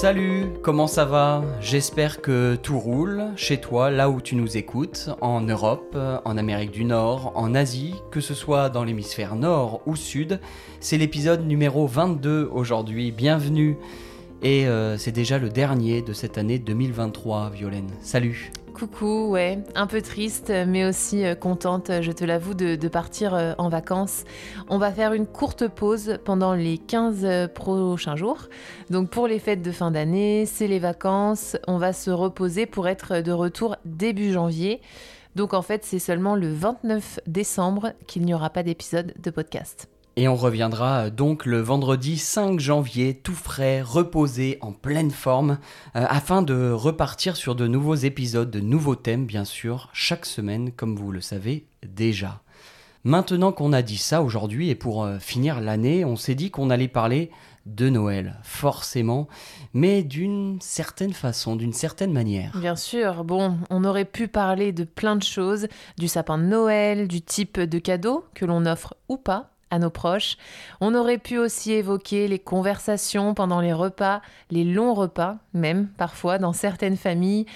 Salut, comment ça va? J'espère que tout roule chez toi, là où tu nous écoutes, en Europe, en Amérique du Nord, en Asie, que ce soit dans l'hémisphère nord ou sud. C'est l'épisode numéro 22 aujourd'hui, bienvenue. Et euh, c'est déjà le dernier de cette année 2023, Violaine. Salut Coucou, ouais, un peu triste, mais aussi euh, contente, je te l'avoue, de, partir euh, en vacances. On va faire une courte pause pendant les 15 prochains jours. Donc pour les fêtes de fin d'année, c'est les vacances, on va se reposer pour être de retour début janvier. Donc en fait, c'est seulement le 29 décembre qu'il n'y aura pas d'épisode de podcast. Et on reviendra donc le vendredi 5 janvier, tout frais, reposé, en pleine forme, euh, afin de repartir sur de nouveaux épisodes, de nouveaux thèmes bien sûr, chaque semaine, comme vous le savez déjà. Maintenant qu'on a dit ça aujourd'hui, et pour euh, finir l'année, on s'est dit qu'on allait parler de Noël, forcément, mais d'une certaine façon, d'une certaine manière. Bien sûr, bon, on aurait pu parler de plein de choses, du sapin de Noël, du type de cadeau que l'on offre ou pas, à nos proches. On aurait pu aussi évoquer les conversations pendant les repas, les longs repas même parfois dans certaines familles.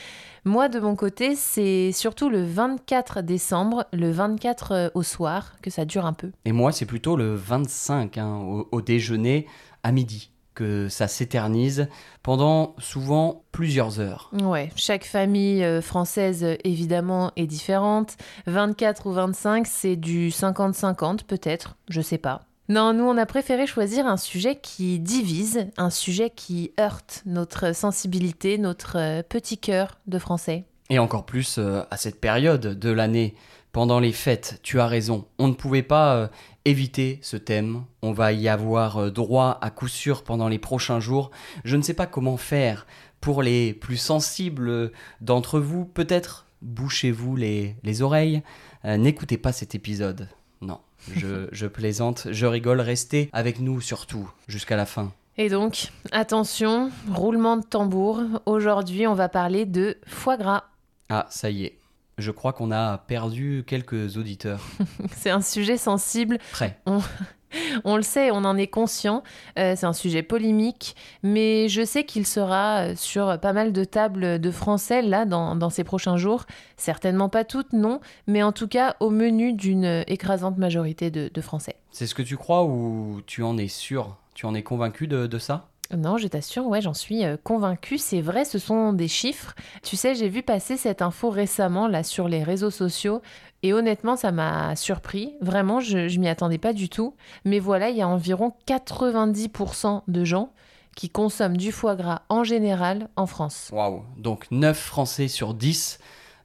Moi de mon côté, c'est surtout le 24 décembre, le 24 euh, au soir, que ça dure un peu. Et moi c'est plutôt le 25 hein, au, au déjeuner à midi que ça s'éternise pendant souvent plusieurs heures. Ouais, chaque famille euh, française évidemment est différente. 24 ou 25, c'est du 50-50 peut-être, je sais pas. Non, nous on a préféré choisir un sujet qui divise, un sujet qui heurte notre sensibilité, notre euh, petit cœur de français. Et encore plus euh, à cette période de l'année pendant les fêtes, tu as raison, on ne pouvait pas euh, éviter ce thème, on va y avoir euh, droit à coup sûr pendant les prochains jours. Je ne sais pas comment faire pour les plus sensibles d'entre vous, peut-être bouchez-vous les, les oreilles, euh, n'écoutez pas cet épisode. Non, je, je plaisante, je rigole, restez avec nous surtout jusqu'à la fin. Et donc, attention, roulement de tambour, aujourd'hui on va parler de foie gras. Ah, ça y est, je crois qu'on a perdu quelques auditeurs. c'est un sujet sensible. Très. On, on, le sait, on en est conscient. Euh, c'est un sujet polémique, mais je sais qu'il sera sur pas mal de tables de français là dans, dans ces prochains jours. Certainement pas toutes, non, mais en tout cas au menu d'une écrasante majorité de, de français. C'est ce que tu crois ou tu en es sûr? Tu en es convaincu de, de ça? Non, je t'assure, ouais, j'en suis euh, convaincue. C'est vrai, ce sont des chiffres. Tu sais, j'ai vu passer cette info récemment là sur les réseaux sociaux et honnêtement, ça m'a surpris. Vraiment, je, je m'y attendais pas du tout. Mais voilà, il y a environ 90% de gens qui consomment du foie gras en général en France. Waouh Donc 9 Français sur 10.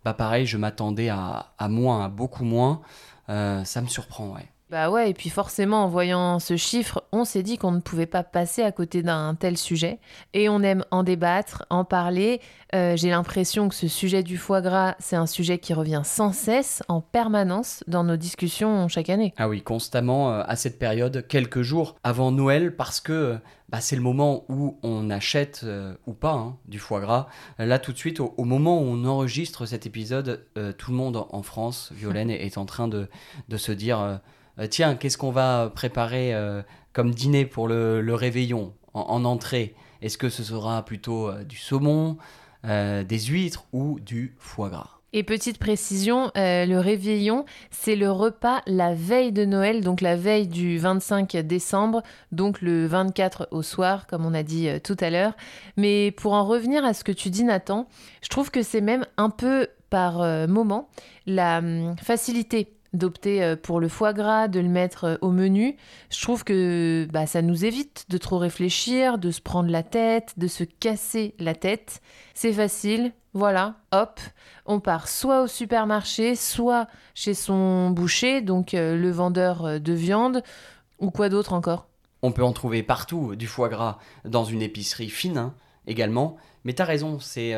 Bah pareil, je m'attendais à, à moins, à beaucoup moins. Euh, ça me surprend, ouais. Bah ouais, et puis forcément, en voyant ce chiffre, on s'est dit qu'on ne pouvait pas passer à côté d'un tel sujet. Et on aime en débattre, en parler. Euh, J'ai l'impression que ce sujet du foie gras, c'est un sujet qui revient sans cesse, en permanence, dans nos discussions chaque année. Ah oui, constamment euh, à cette période, quelques jours avant Noël, parce que bah, c'est le moment où on achète euh, ou pas hein, du foie gras. Là, tout de suite, au, au moment où on enregistre cet épisode, euh, tout le monde en France, Violaine, est en train de, de se dire euh, tiens, qu'est-ce qu'on va préparer euh, comme dîner pour le, réveillon en, en entrée? Est-ce que ce sera plutôt euh, du saumon, euh, des huîtres ou du foie gras? Et petite précision, euh, le réveillon, c'est le repas la veille de Noël, donc la veille du 25 décembre, donc le 24 au soir, comme on a dit euh, tout à l'heure. Mais pour en revenir à ce que tu dis, Nathan, je trouve que c'est même un peu par euh, moment la hum, facilité d'opter euh, pour le foie gras, de le mettre euh, au menu. Je trouve que bah, ça nous évite de trop réfléchir, de se prendre la tête, de se casser la tête. C'est facile, voilà, hop, on part soit au supermarché, soit chez son boucher, donc euh, le vendeur de viande, ou quoi d'autre encore On peut en trouver partout du foie gras dans une épicerie fine hein, également. Mais t'as raison, c'est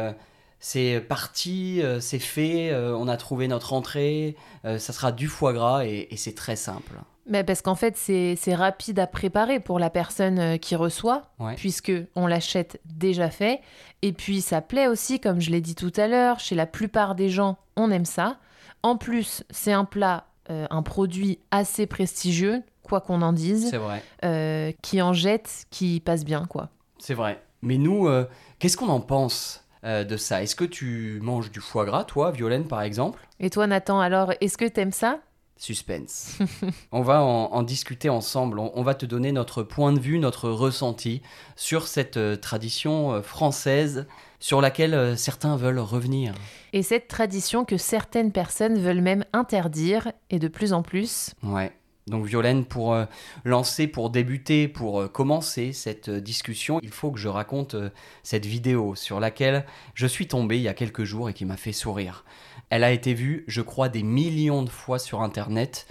c'est parti, euh, c'est fait, euh, on a trouvé notre entrée, euh, ça sera du foie gras et, et c'est très simple. Mais parce qu'en fait, c'est rapide à préparer pour la personne qui reçoit, Ouais. puisque on l'achète déjà fait. Et puis, ça plaît aussi, comme je l'ai dit tout à l'heure, chez la plupart des gens, on aime ça. En plus, c'est un plat, euh, un produit assez prestigieux, quoi qu'on en dise, C'est vrai, euh, qui en jette, qui passe bien, quoi. c'est vrai. Mais nous, euh, qu'est-ce qu'on en pense? Euh, de ça Est-ce que tu manges du foie gras, toi, Violaine, par exemple? Et toi, Nathan, alors, est-ce que t'aimes ça? Suspense. on va en, en discuter ensemble. On, on va te donner notre point de vue, notre ressenti sur cette euh, tradition euh, française sur laquelle certains veulent revenir. Et cette tradition que certaines personnes veulent même interdire, et de plus en plus. Ouais. Donc Violaine, pour euh, lancer, pour débuter, pour euh, commencer cette euh, discussion, il faut que je raconte cette vidéo sur laquelle je suis tombé il y a quelques jours et qui m'a fait sourire. Elle a été vue, je crois, des millions de fois sur Internet.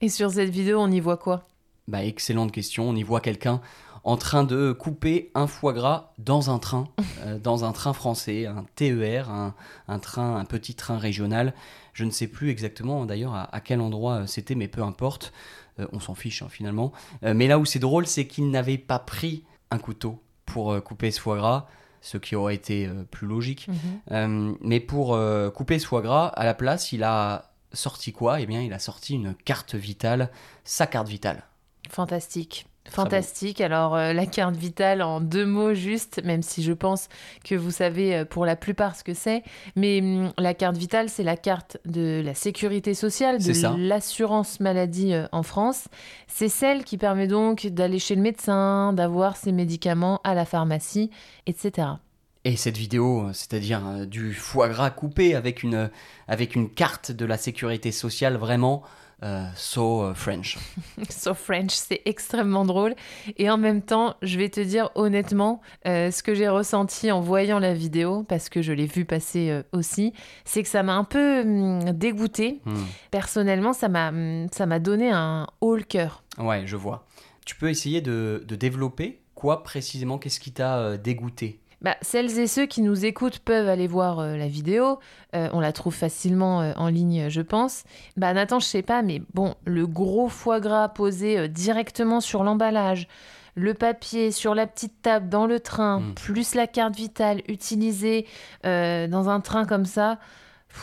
Et sur cette vidéo, on y voit quoi? Bah, excellente question. On y voit quelqu'un en train de couper un foie gras dans un train, euh, dans un train français, un TER, un, un train, un petit train régional. Je ne sais plus exactement d'ailleurs à, à quel endroit euh, c'était, mais peu importe. Euh, on s'en fiche hein, finalement. Euh, mais là où c'est drôle, c'est qu'il n'avait pas pris un couteau pour couper ce foie gras, ce qui aurait été plus logique. Euh, mais pour couper ce foie gras, à la place, il a sorti quoi? Eh bien, il a sorti une carte vitale, sa carte vitale. Fantastique. Fantastique. Alors, euh, la carte vitale en deux mots juste, même si je pense que vous savez euh, pour la plupart ce que c'est. Mais hum, la carte vitale, c'est la carte de la sécurité sociale, de l'assurance maladie euh, en France. C'est celle qui permet donc d'aller chez le médecin, d'avoir ses médicaments à la pharmacie, etc. Et cette vidéo, c'est-à-dire du foie gras coupé avec une, avec une carte de la sécurité sociale vraiment euh, so euh, French. So French, c'est extrêmement drôle. Et en même temps, je vais te dire honnêtement, euh, ce que j'ai ressenti en voyant la vidéo, parce que je l'ai vu passer euh, aussi, c'est que ça m'a un peu hum, dégoûté. Hmm. Personnellement, ça m'a hum, ça m'a donné un haut le cœur. Ouais, je vois. Tu peux essayer de, de développer quoi précisément? Qu'est-ce qui t'a euh, dégoûté Bah, celles et ceux qui nous écoutent peuvent aller voir euh, la vidéo. Euh, on la trouve facilement euh, en ligne, je pense. Bah, Nathan, je sais pas, mais bon, le gros foie gras posé directement sur l'emballage, le papier sur la petite table dans le train, Mm. plus la carte vitale utilisée dans un train comme ça,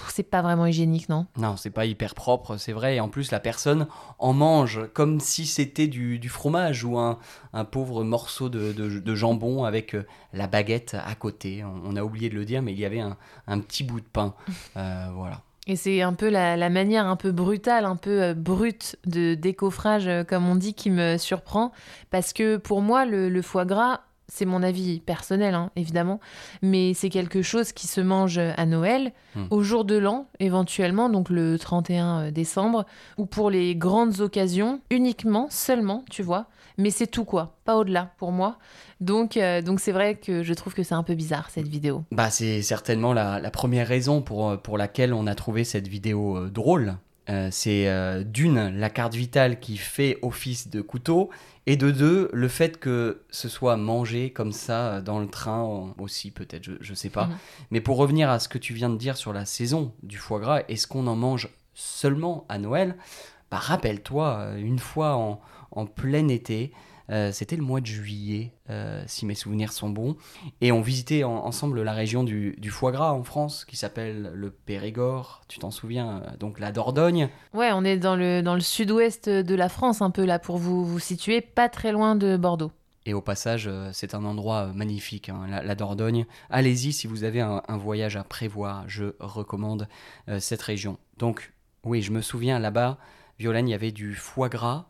c'est pas vraiment hygiénique, non? Non, c'est pas hyper propre, c'est vrai. Et en plus, la personne en mange comme si c'était du, du fromage ou un, un pauvre morceau de, de- de jambon avec euh, la baguette à côté. On, on a oublié de le dire, mais il y avait un, un petit bout de pain. Euh, voilà. Et c'est un peu la, la manière un peu brutale, un peu euh, brute de décoffrage, comme on dit, qui me surprend. Parce que pour moi, le, le foie gras, c'est mon avis personnel, hein, évidemment, mais c'est quelque chose qui se mange à Noël, Hmm. au jour de l'an, éventuellement, donc le 31 décembre, ou pour les grandes occasions, uniquement, seulement, tu vois. Mais c'est tout, quoi. Pas au-delà, pour moi. Donc, euh, donc c'est vrai que je trouve que c'est un peu bizarre, cette vidéo. Bah, c'est certainement la, la première raison pour, euh, pour laquelle on a trouvé cette vidéo euh, drôle. Euh, c'est euh, d'une, la carte vitale qui fait office de couteau, et de deux, le fait que ce soit mangé comme ça euh, dans le train aussi, peut-être, je, je sais pas. Mhm. Mais pour revenir à ce que tu viens de dire sur la saison du foie gras, est-ce qu'on en mange seulement à Noël? Bah, rappelle-toi, une fois en, en plein été, euh, c'était le mois de juillet, euh, si mes souvenirs sont bons. Et on visitait en- ensemble la région du, du foie gras en France, qui s'appelle le Périgord, tu t'en souviens, euh, donc la Dordogne. Ouais, on est dans le, dans le sud-ouest de la France, un peu là, pour vous, vous situer, pas très loin de Bordeaux. Et au passage, c'est un endroit magnifique, hein, la, la Dordogne. Allez-y si vous avez un, un voyage à prévoir, je recommande euh, cette région. Donc, oui, je me souviens là-bas, Violaine, il y avait du foie gras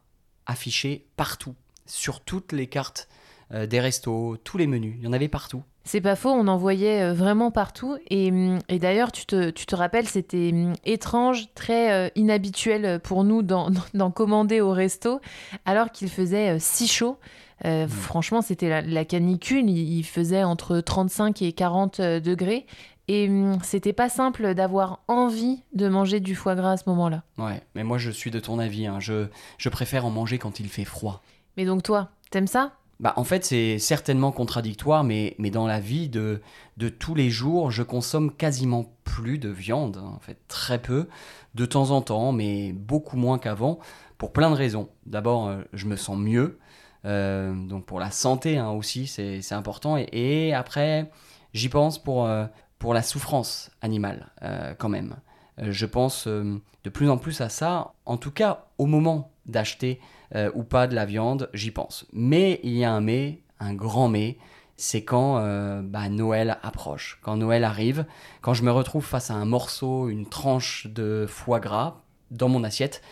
affiché partout, sur toutes les cartes euh, des restos, tous les menus, il y en avait partout. C'est pas faux, on en voyait euh, vraiment partout. Et, hum, et d'ailleurs, tu te, tu te rappelles, c'était hum, étrange, très euh, inhabituel pour nous d'en commander au resto, alors qu'il faisait si chaud. Euh, Franchement, c'était la, la canicule, il, il faisait entre 35 et 40 euh, degrés. Et hum, c'était pas simple d'avoir envie de manger du foie gras à ce moment-là. Ouais, mais moi je suis de ton avis, hein, je, je préfère en manger quand il fait froid. Mais donc toi, t'aimes ça? Bah, en fait, c'est certainement contradictoire, mais, mais dans la vie de, de tous les jours, je consomme quasiment plus de viande, hein, en fait, très peu, de temps en temps, mais beaucoup moins qu'avant, pour plein de raisons. D'abord, euh, je me sens mieux, euh, donc pour la santé hein, aussi, c'est important, et, après, j'y pense pour, euh, pour la souffrance animale, quand même. Euh, je pense euh, de plus en plus à ça, en tout cas au moment d'acheter euh, ou pas de la viande, j'y pense. Mais il y a un mais, un grand mais, c'est quand bah, Noël approche, quand Noël arrive, quand je me retrouve face à un morceau, une tranche de foie gras dans mon assiette.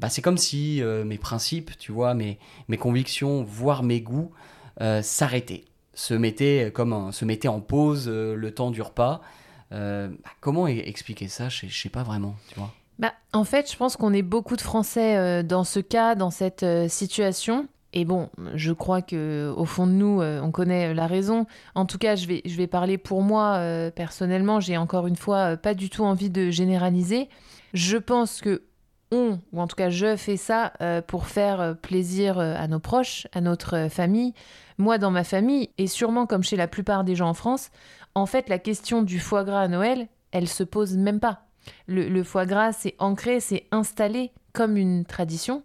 Bah, c'est comme si mes principes, tu vois, mes, mes convictions, voire mes goûts, s'arrêtaient, se mettaient, comme un- se mettaient en pause le temps du repas. Euh, comment e- expliquer ça Je je sais pas vraiment, tu vois? Bah, en fait, je pense qu'on est beaucoup de Français euh, dans ce cas, dans cette euh, situation. Et bon, je crois que au fond de nous, on connaît la raison. En tout cas, je vais, je vais parler pour moi personnellement. J'ai encore une fois pas du tout envie de généraliser. Je pense que on, ou en tout cas je fais ça pour faire plaisir à nos proches, à notre famille. Moi, dans ma famille, et sûrement comme chez la plupart des gens en France, en fait, la question du foie gras à Noël, elle se pose même pas. Le, le foie gras, c'est ancré, c'est installé comme une tradition.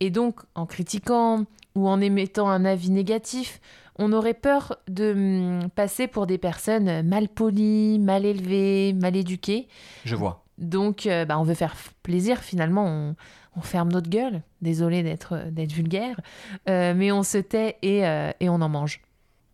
Et donc, en critiquant ou en émettant un avis négatif, on aurait peur de hum, passer pour des personnes mal polies, mal élevées, mal éduquées. Je vois. Donc, euh, bah, on veut faire plaisir, finalement, on, on ferme notre gueule. Désolé d'être d'être vulgaire, Euh, mais on se tait et, euh, et on en mange.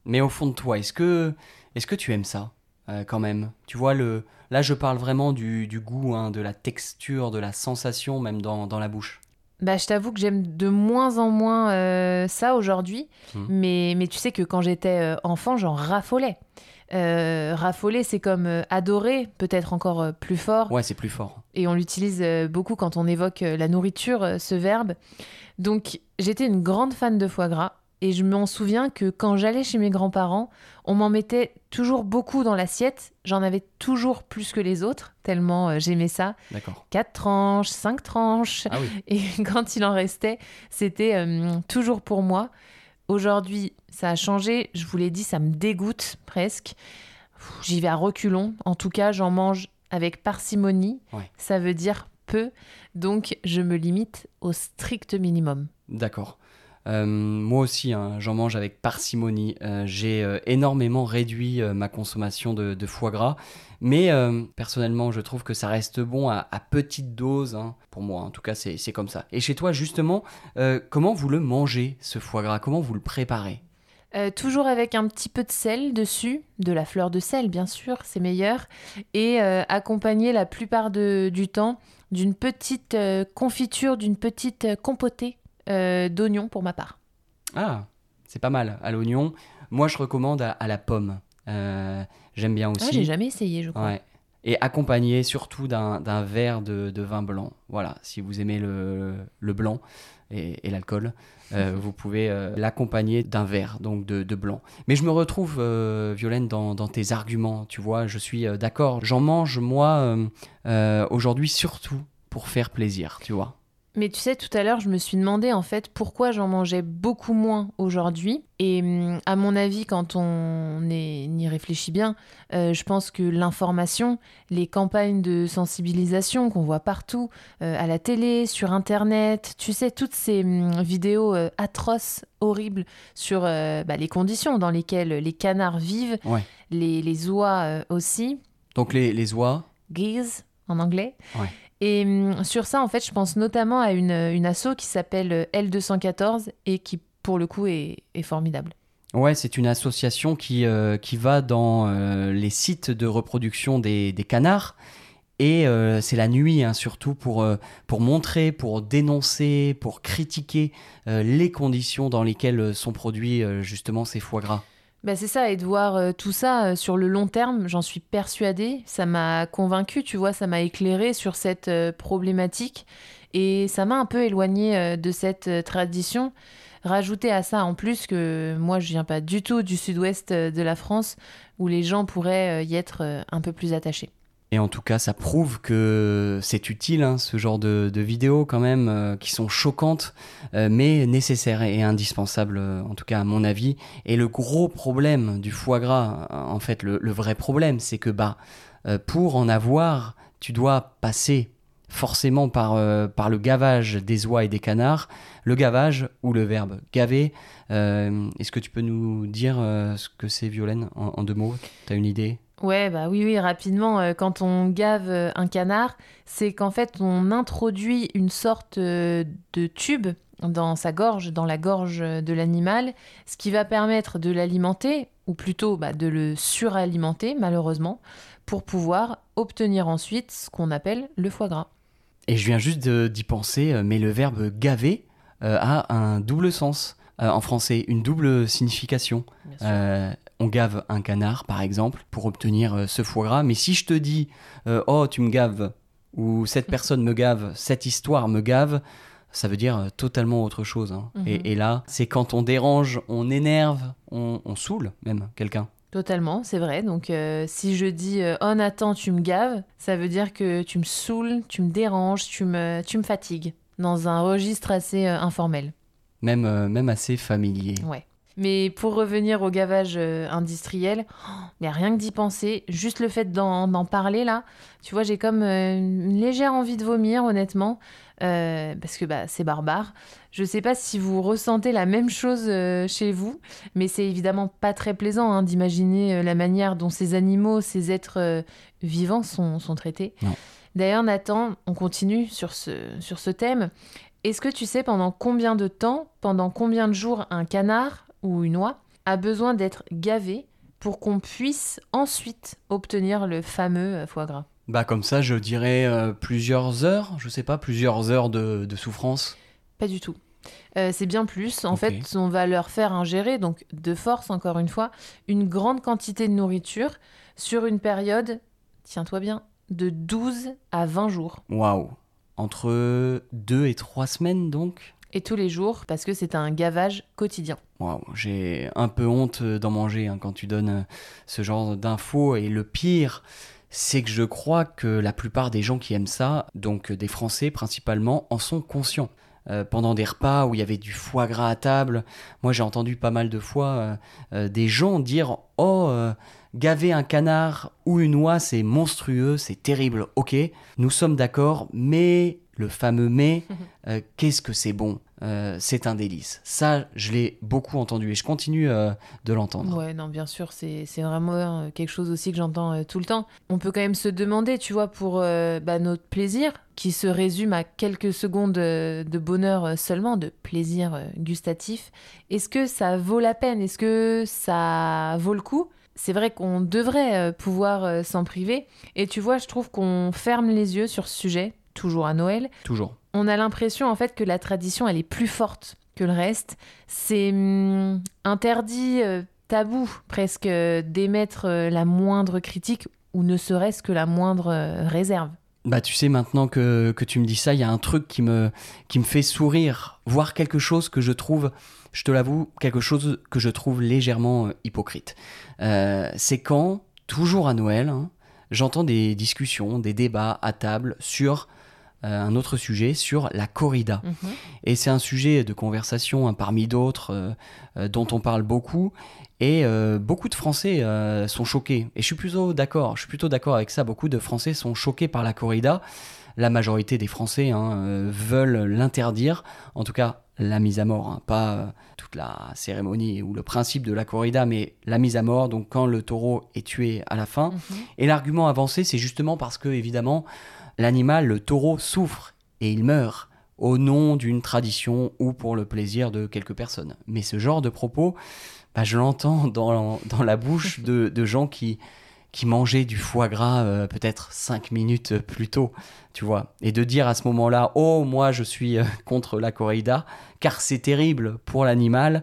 Mais au fond de toi, est-ce que, est-ce que tu aimes ça euh, quand même? Tu vois, le... là je parle vraiment du, du goût, hein, de la texture, de la sensation même dans, dans la bouche. Bah, je t'avoue que j'aime de moins en moins euh, ça aujourd'hui, Mhm. mais, mais tu sais que quand j'étais euh, enfant, j'en raffolais. Euh, raffoler, c'est comme euh, adorer, peut-être encore euh, plus fort, Ouais, c'est plus fort. et on l'utilise beaucoup quand on évoque la nourriture, ce verbe. Donc, j'étais une grande fan de foie gras, et je m'en souviens que quand j'allais chez mes grands-parents, on m'en mettait toujours beaucoup dans l'assiette, j'en avais toujours plus que les autres, tellement j'aimais ça. D'accord. Quatre tranches, cinq tranches. Ah oui. Et quand il en restait, c'était toujours pour moi. Aujourd'hui, ça a changé. Je vous l'ai dit, ça me dégoûte presque. J'y vais à reculons. En tout cas, j'en mange avec parcimonie. Ouais. Ça veut dire peu. Donc, je me limite au strict minimum. D'accord. Euh, moi aussi, hein, j'en mange avec parcimonie. Euh, J'ai euh, énormément réduit ma consommation de, foie gras, mais personnellement, je trouve que ça reste bon à, à petite dose. hein. Pour moi, en tout cas, c'est comme ça. Et chez toi, justement, comment vous le mangez, ce foie gras? Comment vous le préparez? Toujours avec un petit peu de sel dessus, de la fleur de sel bien sûr, c'est meilleur, et accompagné la plupart du temps d'une petite confiture, d'une petite compotée euh, d'oignons pour ma part. Ah, c'est pas mal. À l'oignon. Moi, je recommande à, à la pomme. Euh, J'aime bien Ah, aussi. j'ai jamais essayé, je crois. Ouais. Et accompagné surtout d'un d'un verre de, de vin blanc. Voilà, si vous aimez le, le blanc et, et l'alcool, euh, vous pouvez euh, l'accompagner d'un verre, donc de, de blanc. Mais je me retrouve, euh, Violaine, dans, dans tes arguments, tu vois, je suis d'accord. J'en mange, moi, aujourd'hui, surtout pour faire plaisir, tu vois. Mais tu sais, tout à l'heure, je me suis demandé en fait pourquoi j'en mangeais beaucoup moins aujourd'hui. Et hum, à mon avis, quand on est- y réfléchit bien, euh, je pense que l'information, les campagnes de sensibilisation qu'on voit partout, euh, à la télé, sur Internet, tu sais, toutes ces hum, vidéos euh, atroces, horribles sur bah, les conditions dans lesquelles les canards vivent, Ouais. les, les oies aussi, Donc les, les oies, geese en anglais. Ouais. Et hum, sur ça, en fait, je pense notamment à une, une asso qui s'appelle euh, L214 et qui, pour le coup, est, formidable. Ouais, c'est une association qui, euh, qui va dans euh, les sites de reproduction des, des canards. Et c'est la nuit, hein, surtout, pour, pour montrer, pour dénoncer, pour critiquer les conditions dans lesquelles sont produits justement ces foie gras. Bah, c'est ça, et de voir euh, tout ça euh, sur le long terme, j'en suis persuadée. Ça m'a convaincue, tu vois, ça m'a éclairée sur cette euh, problématique. Et ça m'a un peu éloignée de cette tradition. Rajouter à ça en plus que moi, je viens pas du tout du sud-ouest de la France, où les gens pourraient y être un peu plus attachés. Et en tout cas, ça prouve que c'est utile, hein, ce genre de, vidéos quand même, euh, qui sont choquantes, euh, mais nécessaires et indispensables, euh, en tout cas à mon avis. Et le gros problème du foie gras, en fait, le, vrai problème, c'est que bah, pour en avoir, tu dois passer forcément par, par le gavage des oies et des canards. Le gavage, ou le verbe gaver, est-ce que tu peux nous dire ce que c'est, Violaine, en, en deux mots? T'as une idée? Ouais, bah oui, oui, rapidement, euh, quand on gave euh, un canard, c'est qu'en fait, on introduit une sorte euh, de tube dans sa gorge, dans la gorge de l'animal, ce qui va permettre de l'alimenter, ou plutôt bah, de le suralimenter malheureusement, pour pouvoir obtenir ensuite ce qu'on appelle le foie gras. Et je viens juste d'y penser, mais le verbe gaver a un double sens en français, une double signification. On gave un canard, par exemple, pour obtenir ce foie gras. Mais si je te dis, oh, tu me gaves, ou cette personne me gave, cette histoire me gave, ça veut dire totalement autre chose. Hein. Mhm. et, là, c'est quand on dérange, on énerve, on, on saoule même quelqu'un. Totalement, c'est vrai. Donc euh, si je dis euh, Oh Nathan, tu me gaves, ça veut dire que tu me saoules, tu me déranges, tu me, tu me fatigues, dans un registre assez euh, informel. Même, même assez familier. Ouais. Mais pour revenir au gavage industriel, il n'y a rien que d'y penser. Juste le fait d'en parler là, tu vois, j'ai comme une légère envie de vomir, honnêtement. Euh, parce que bah, c'est barbare. Je ne sais pas si vous ressentez la même chose euh, chez vous, mais c'est évidemment pas très plaisant hein, d'imaginer euh, la manière dont ces animaux, ces êtres vivants sont, sont traités. D'ailleurs, Nathan, on continue sur ce, sur ce thème. Est-ce que tu sais pendant combien de temps, pendant combien de jours un canard ou une oie a besoin d'être gavé pour qu'on puisse ensuite obtenir le fameux foie gras bah comme ça, je dirais euh, plusieurs heures, je sais pas, plusieurs heures de, souffrance. Pas du tout. Euh, c'est bien plus. En fait, on va leur faire ingérer, donc de force encore une fois, une grande quantité de nourriture sur une période, tiens-toi bien, de 12 à 20 jours. Waouh Entre 2 et 3 semaines donc? Et tous les jours, parce que c'est un gavage quotidien. J'ai un peu honte d'en manger hein, quand tu donnes euh, ce genre d'infos. Et le pire, c'est que je crois que la plupart des gens qui aiment ça, donc des Français principalement, en sont conscients. Euh, pendant des repas où il y avait du foie gras à table, moi j'ai entendu pas mal de fois euh, euh, des gens dire Oh, gaver un canard ou une oie, c'est monstrueux, c'est terrible, ok, nous sommes d'accord, mais le fameux mais, qu'est-ce que c'est bon? Euh, c'est un délice. Ça, je l'ai beaucoup entendu et je continue euh, de l'entendre. Ouais, non, bien sûr, c'est vraiment euh, quelque chose aussi que j'entends tout le temps. On peut quand même se demander, tu vois, pour bah, notre plaisir, qui se résume à quelques secondes de bonheur seulement, de plaisir gustatif, est-ce que ça vaut la peine? Est-ce que ça vaut le coup? C'est vrai qu'on devrait pouvoir s'en priver. Et tu vois, je trouve qu'on ferme les yeux sur ce sujet, toujours à Noël. Toujours on a l'impression en fait que la tradition elle est plus forte que le reste. C'est hum, interdit, euh, tabou presque d'émettre euh, la moindre critique ou ne serait-ce que la moindre euh, réserve. Bah tu sais maintenant que, tu me dis ça, il y a un truc qui me, qui me fait sourire, voir quelque chose que je trouve, je te l'avoue, quelque chose que je trouve légèrement hypocrite. c'est quand, toujours à Noël, hein, j'entends des discussions, des débats à table sur euh, un autre sujet sur la corrida. Mhm. Et c'est un sujet de conversation hein, parmi d'autres euh, euh, dont on parle beaucoup. Et beaucoup de Français sont choqués. Et je suis plutôt d'accord. Je suis plutôt d'accord avec ça. Beaucoup de Français sont choqués par la corrida. La majorité des Français hein, veulent l'interdire. En tout cas, la mise à mort, hein. pas toute la cérémonie ou le principe de la corrida, mais la mise à mort, donc quand le taureau est tué à la fin. Mhm. Et l'argument avancé, c'est justement parce que, évidemment, l'animal, le taureau, souffre et il meurt au nom d'une tradition ou pour le plaisir de quelques personnes. Mais ce genre de propos, bah, je l'entends dans, la bouche de, gens qui, qui mangeaient du foie gras euh, peut-être cinq minutes plus tôt, tu vois. Et de dire à ce moment-là, oh, moi je suis euh, contre la corrida, car c'est terrible pour l'animal.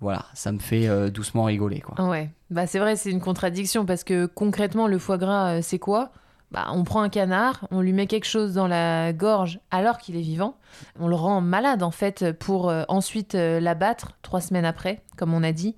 Voilà, ça me fait euh, doucement rigoler, quoi. Ouais, bah c'est vrai, c'est une contradiction parce que concrètement, le foie gras, c'est quoi? Bah, on prend un canard, on lui met quelque chose dans la gorge alors qu'il est vivant. On le rend malade en fait pour euh, ensuite euh, l'abattre trois semaines après, comme on a dit.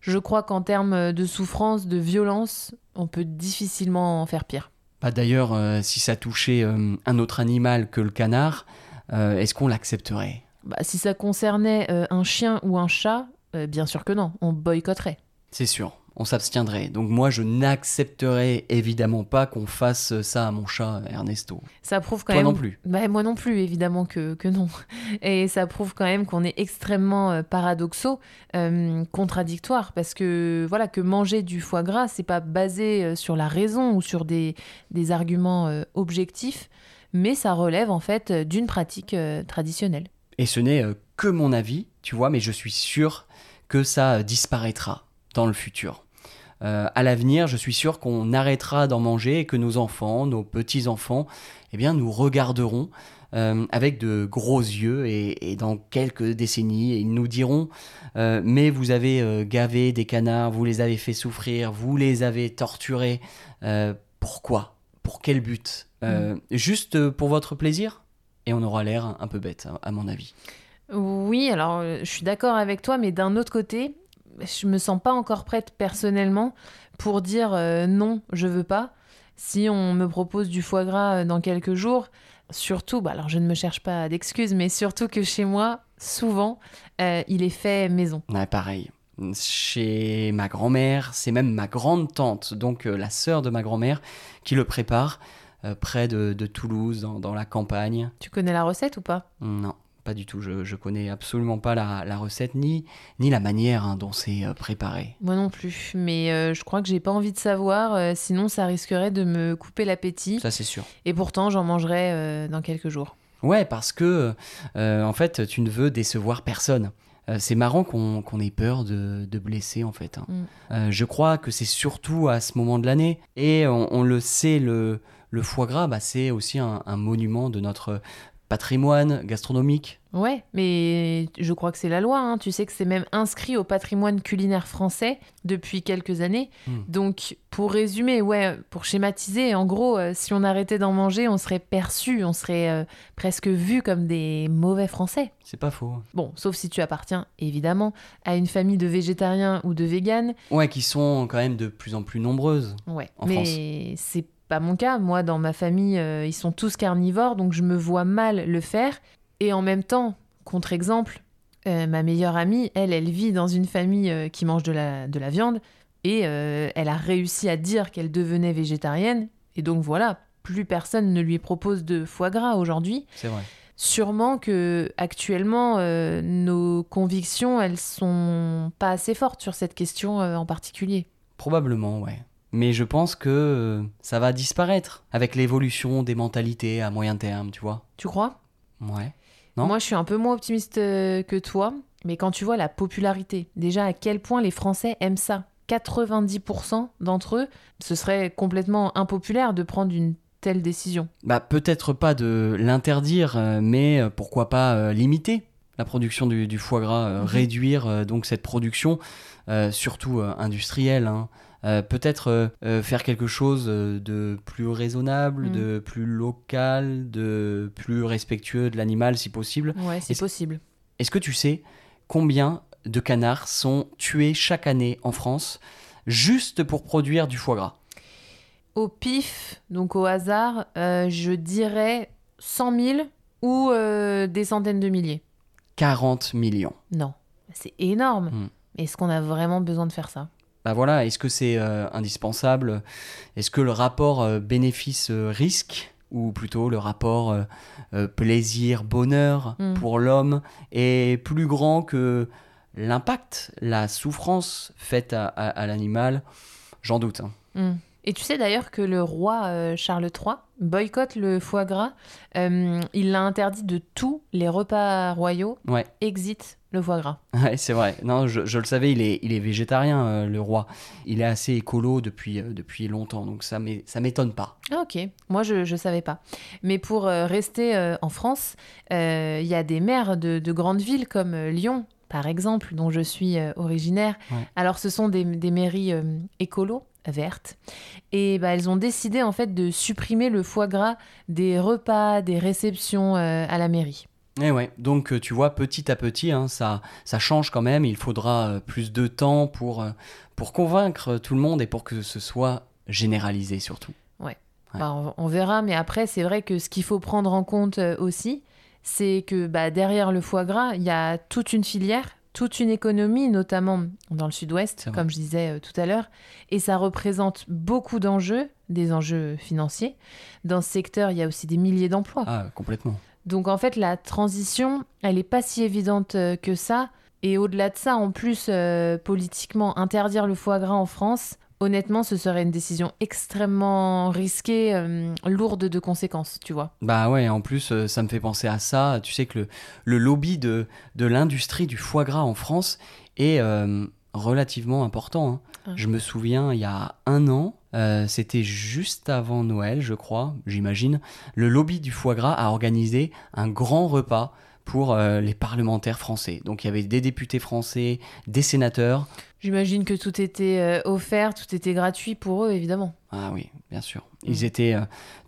Je crois qu'en termes de souffrance, de violence, on peut difficilement en faire pire. Bah, D'ailleurs, euh, si ça touchait un autre animal que le canard, est-ce qu'on l'accepterait? Bah, Si ça concernait un chien ou un chat, bien sûr que non, on boycotterait. C'est sûr on s'abstiendrait. Donc moi, je n'accepterais évidemment pas qu'on fasse ça à mon chat Ernesto. Ça prouve quand Toi même. non plus. Bah, moi non plus, évidemment que, que non. Et ça prouve quand même qu'on est extrêmement euh, paradoxaux, euh, contradictoires, parce que voilà que manger du foie gras, c'est pas basé euh, sur la raison ou sur des, des arguments objectifs, mais ça relève en fait d'une pratique traditionnelle. Et ce n'est que mon avis, tu vois, mais je suis sûr que ça disparaîtra dans le futur. Euh, à l'avenir, je suis sûr qu'on arrêtera d'en manger et que nos enfants, nos petits-enfants, eh bien, nous regarderont euh, avec de gros yeux et, dans quelques décennies, ils nous diront euh, Mais vous avez gavé des canards, vous les avez fait souffrir, vous les avez torturés. pourquoi? Pour quel but? Mm. Juste pour votre plaisir? Et on aura l'air un peu bête, à mon avis. Oui, alors je suis d'accord avec toi, mais d'un autre côté, je me sens pas encore prête personnellement pour dire euh, non, je veux pas. Si on me propose du foie gras euh, dans quelques jours, surtout, bah alors je ne me cherche pas d'excuses, mais surtout que chez moi, souvent, euh, il est fait maison. Ouais, pareil. Chez ma grand-mère, c'est même ma grande tante, donc la sœur de ma grand-mère, qui le prépare près de, Toulouse, dans, la campagne. Tu connais la recette ou pas? Non. Pas du tout, je, ne connais absolument pas la, recette ni, ni la manière hein, dont c'est euh, préparé. Moi non plus, mais euh, je crois que j'ai pas envie de savoir, euh, sinon ça risquerait de me couper l'appétit. Ça c'est sûr. Et pourtant j'en mangerai dans quelques jours. Ouais, parce que en fait tu ne veux décevoir personne. c'est marrant qu'on ait peur de, blesser en fait. Hein. Mm. je crois que c'est surtout à ce moment de l'année, et on, le sait, le, le foie gras, bah, c'est aussi un, un, monument de notre patrimoine gastronomique. Ouais, mais je crois que c'est la loi. Hein. Tu sais que c'est même inscrit au patrimoine culinaire français depuis quelques années. Hmm. Donc, pour résumer, ouais, pour schématiser, en gros, euh, si on arrêtait d'en manger, on serait perçu, on serait euh, presque vu comme des mauvais Français. C'est pas faux. Bon, sauf si tu appartiens, évidemment, à une famille de végétariens ou de véganes. Ouais, qui sont quand même de plus en plus nombreuses. Ouais, mais c'est pas mon cas. Moi, dans ma famille, euh, ils sont tous carnivores, donc je me vois mal le faire. Et en même temps, contre-exemple, euh, ma meilleure amie, elle, elle vit dans une famille euh, qui mange de la, de la viande et elle a réussi à dire qu'elle devenait végétarienne. Et donc voilà, plus personne ne lui propose de foie gras aujourd'hui. C'est vrai. Sûrement que actuellement nos convictions elles sont pas assez fortes sur cette question en particulier. Probablement, ouais mais je pense que euh, ça va disparaître avec l'évolution des mentalités à moyen terme, tu vois. Tu crois? Ouais. Non? Moi, je suis un peu moins optimiste euh, que toi, mais quand tu vois la popularité, déjà à quel point les Français aiment ça, 90% d'entre eux, ce serait complètement impopulaire de prendre une telle décision. Bah peut-être pas de l'interdire, euh, mais pourquoi pas limiter la production du, foie gras, mhm. réduire donc cette production, surtout industrielle. Hein. Euh, peut-être euh, euh, faire quelque chose de plus raisonnable, mm. de plus local, de plus respectueux de l'animal si possible. Ouais, c'est possible. Est-ce que tu sais combien de canards sont tués chaque année en France juste pour produire du foie gras? Au pif, donc au hasard, je dirais 100 000 ou des centaines de milliers. 40 millions. Non, c'est énorme. Mm. Est-ce qu'on a vraiment besoin de faire ça? Bah voilà, est-ce que c'est euh, indispensable? Est-ce que le rapport euh, bénéfice-risque, ou plutôt le rapport euh, plaisir-bonheur hmm. pour l'homme, est plus grand que l'impact, la souffrance faite à, l'animal? J'en doute. Hein. Hmm. Et tu sais d'ailleurs que le roi Charles III boycotte le foie gras. il l'a interdit de tous les repas royaux. Ouais. Exit le foie gras. Ouais, c'est vrai. Non, je, le savais, il est, il est végétarien, euh, le roi. Il est assez écolo depuis, euh, depuis longtemps, donc ça ne m'étonne pas. Ah, ok, moi je ne savais pas. Mais pour euh, rester en France, il y a des maires de, de grandes villes comme Lyon, par exemple, dont je suis originaire. Alors ce sont des, des mairies écolo vertes. Et bah, elles ont décidé en fait de supprimer le foie gras des repas, des réceptions à la mairie. Et eh ouais, donc euh, tu vois, petit à petit, hein, ça, ça change quand même. Il faudra euh, plus de temps pour, euh, pour convaincre tout le monde et pour que ce soit généralisé surtout. Ouais, bah, on, verra, mais après, c'est vrai que ce qu'il faut prendre en compte aussi, c'est que bah, derrière le foie gras, il y a toute une filière, toute une économie, notamment dans le sud-ouest, comme je disais tout à l'heure, et ça représente beaucoup d'enjeux, des enjeux financiers. Dans ce secteur, il y a aussi des milliers d'emplois. Ah, complètement. Donc en fait, la transition, elle n'est pas si évidente euh, que ça. Et au-delà de ça, en plus, euh, politiquement, interdire le foie gras en France, honnêtement, ce serait une décision extrêmement risquée, euh, lourde de conséquences, tu vois. Bah ouais, en plus, euh, ça me fait penser à ça. Tu sais que le, le lobby de, de l'industrie du foie gras en France est euh, relativement important. hein. Ah. Je me souviens, il y a un an, euh, c'était juste avant Noël, je crois, j'imagine, le lobby du foie gras a organisé un grand repas pour euh, les parlementaires français. Donc il y avait des députés français, des sénateurs. J'imagine que tout était euh, offert, tout était gratuit pour eux, évidemment. Ah oui, bien sûr. Ils étaient euh,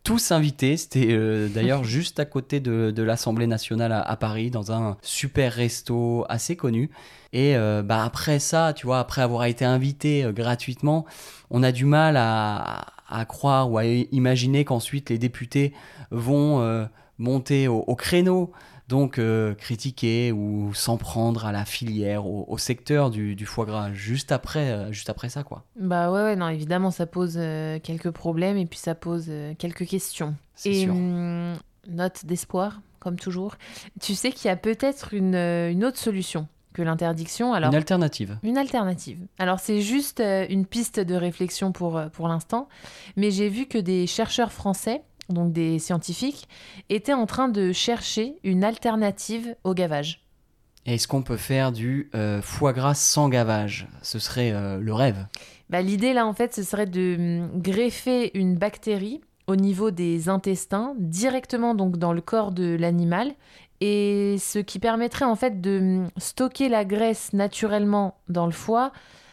tous invités. C'était d'ailleurs juste à côté de, de l'Assemblée nationale à, à Paris, dans un super resto assez connu. Et bah, après ça, tu vois, après avoir été invité gratuitement, on a du mal à, à croire ou à imaginer qu'ensuite les députés vont monter au, au créneau. Donc euh, critiquer ou s'en prendre à la filière, au, au secteur du, du foie gras, juste après, euh, juste après ça, quoi. Bah ouais, ouais, non, évidemment, ça pose euh, quelques problèmes et puis ça pose quelques questions. C'est Et sûr. hum, note d'espoir, comme toujours. Tu sais qu'il y a peut-être une, une autre solution que l'interdiction. Alors, Une alternative. Une alternative. Alors c'est juste une piste de réflexion pour, pour l'instant, mais j'ai vu que des chercheurs français, donc des scientifiques, étaient en train de chercher une alternative au gavage. Est-ce qu'on peut faire du euh, foie gras sans gavage? Ce serait euh, le rêve. Bah, L'idée là en fait ce serait de hum, greffer une bactérie au niveau des intestins, directement donc dans le corps de l'animal, et ce qui permettrait en fait de hum, stocker la graisse naturellement dans le foie.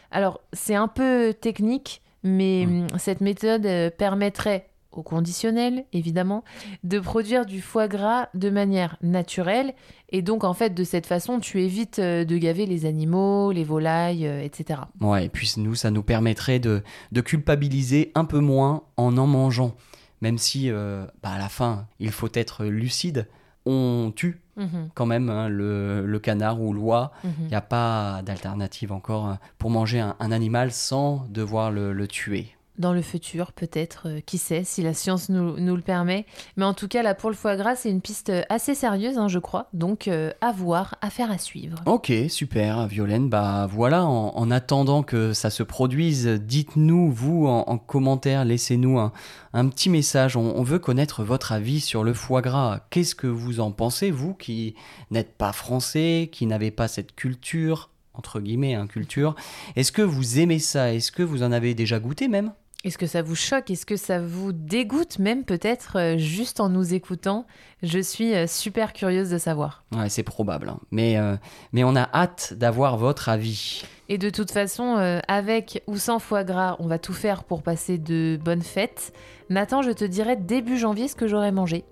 Alors c'est un peu technique, mais hum, cette méthode euh, permettrait au conditionnel, évidemment, de produire du foie gras de manière naturelle. Et donc, en fait, de cette façon, tu évites euh, de gaver les animaux, les volailles, euh, etc. Ouais, et puis nous, ça nous permettrait de, de culpabiliser un peu moins en en mangeant. Même si, euh, bah, à la fin, il faut être lucide, on tue Mhm, quand même hein, le, le canard ou l'oie. mhm. Il n'y a pas d'alternative encore euh, pour manger un, un animal sans devoir le, le tuer. Dans le futur, peut-être, euh, qui sait, si la science nous, le permet. Mais en tout cas, là, pour le foie gras, c'est une piste assez sérieuse, hein, je crois. Donc, euh, à voir, affaire à suivre. Ok, super, Violaine. Bah voilà, en, en attendant que ça se produise, dites-nous, vous, en, en commentaire, laissez-nous un, un petit message. On, on veut connaître votre avis sur le foie gras. Qu'est-ce que vous en pensez, vous, qui n'êtes pas français, qui n'avez pas cette culture, entre guillemets, hein, culture Est-ce que vous aimez ça? Est-ce que vous en avez déjà goûté même? Est-ce que ça vous choque? Est-ce que ça vous dégoûte même peut-être euh, juste en nous écoutant? Je suis euh, super curieuse de savoir. Ouais, c'est probable. hein. Mais, euh, mais on a hâte d'avoir votre avis. Et de toute façon, avec ou sans foie gras, on va tout faire pour passer de bonnes fêtes. Nathan, je te dirai début janvier ce que j'aurai mangé.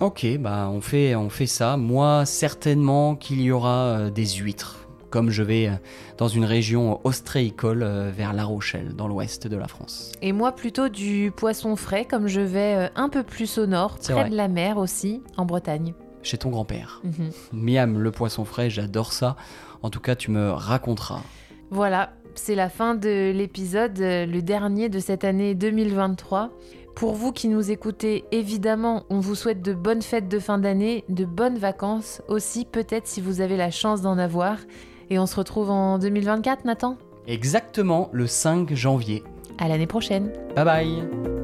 Ok, bah on fait, on fait ça. Moi, certainement qu'il y aura des huîtres. Comme je vais euh, dans une région ostréicole euh, vers La Rochelle, dans l'ouest de la France. Et moi, plutôt du poisson frais, comme je vais euh, un peu plus au nord, près vrai. de la mer aussi, en Bretagne. Chez ton grand-père. Mhm. Miam, le poisson frais, j'adore ça. En tout cas, tu me raconteras. Voilà, c'est la fin de l'épisode, le dernier de cette année 2023. Pour vous qui nous écoutez, évidemment, on vous souhaite de bonnes fêtes de fin d'année, de bonnes vacances aussi, peut-être si vous avez la chance d'en avoir. Et on se retrouve en 2024, Nathan? Exactement le 5 janvier. À l'année prochaine. Bye bye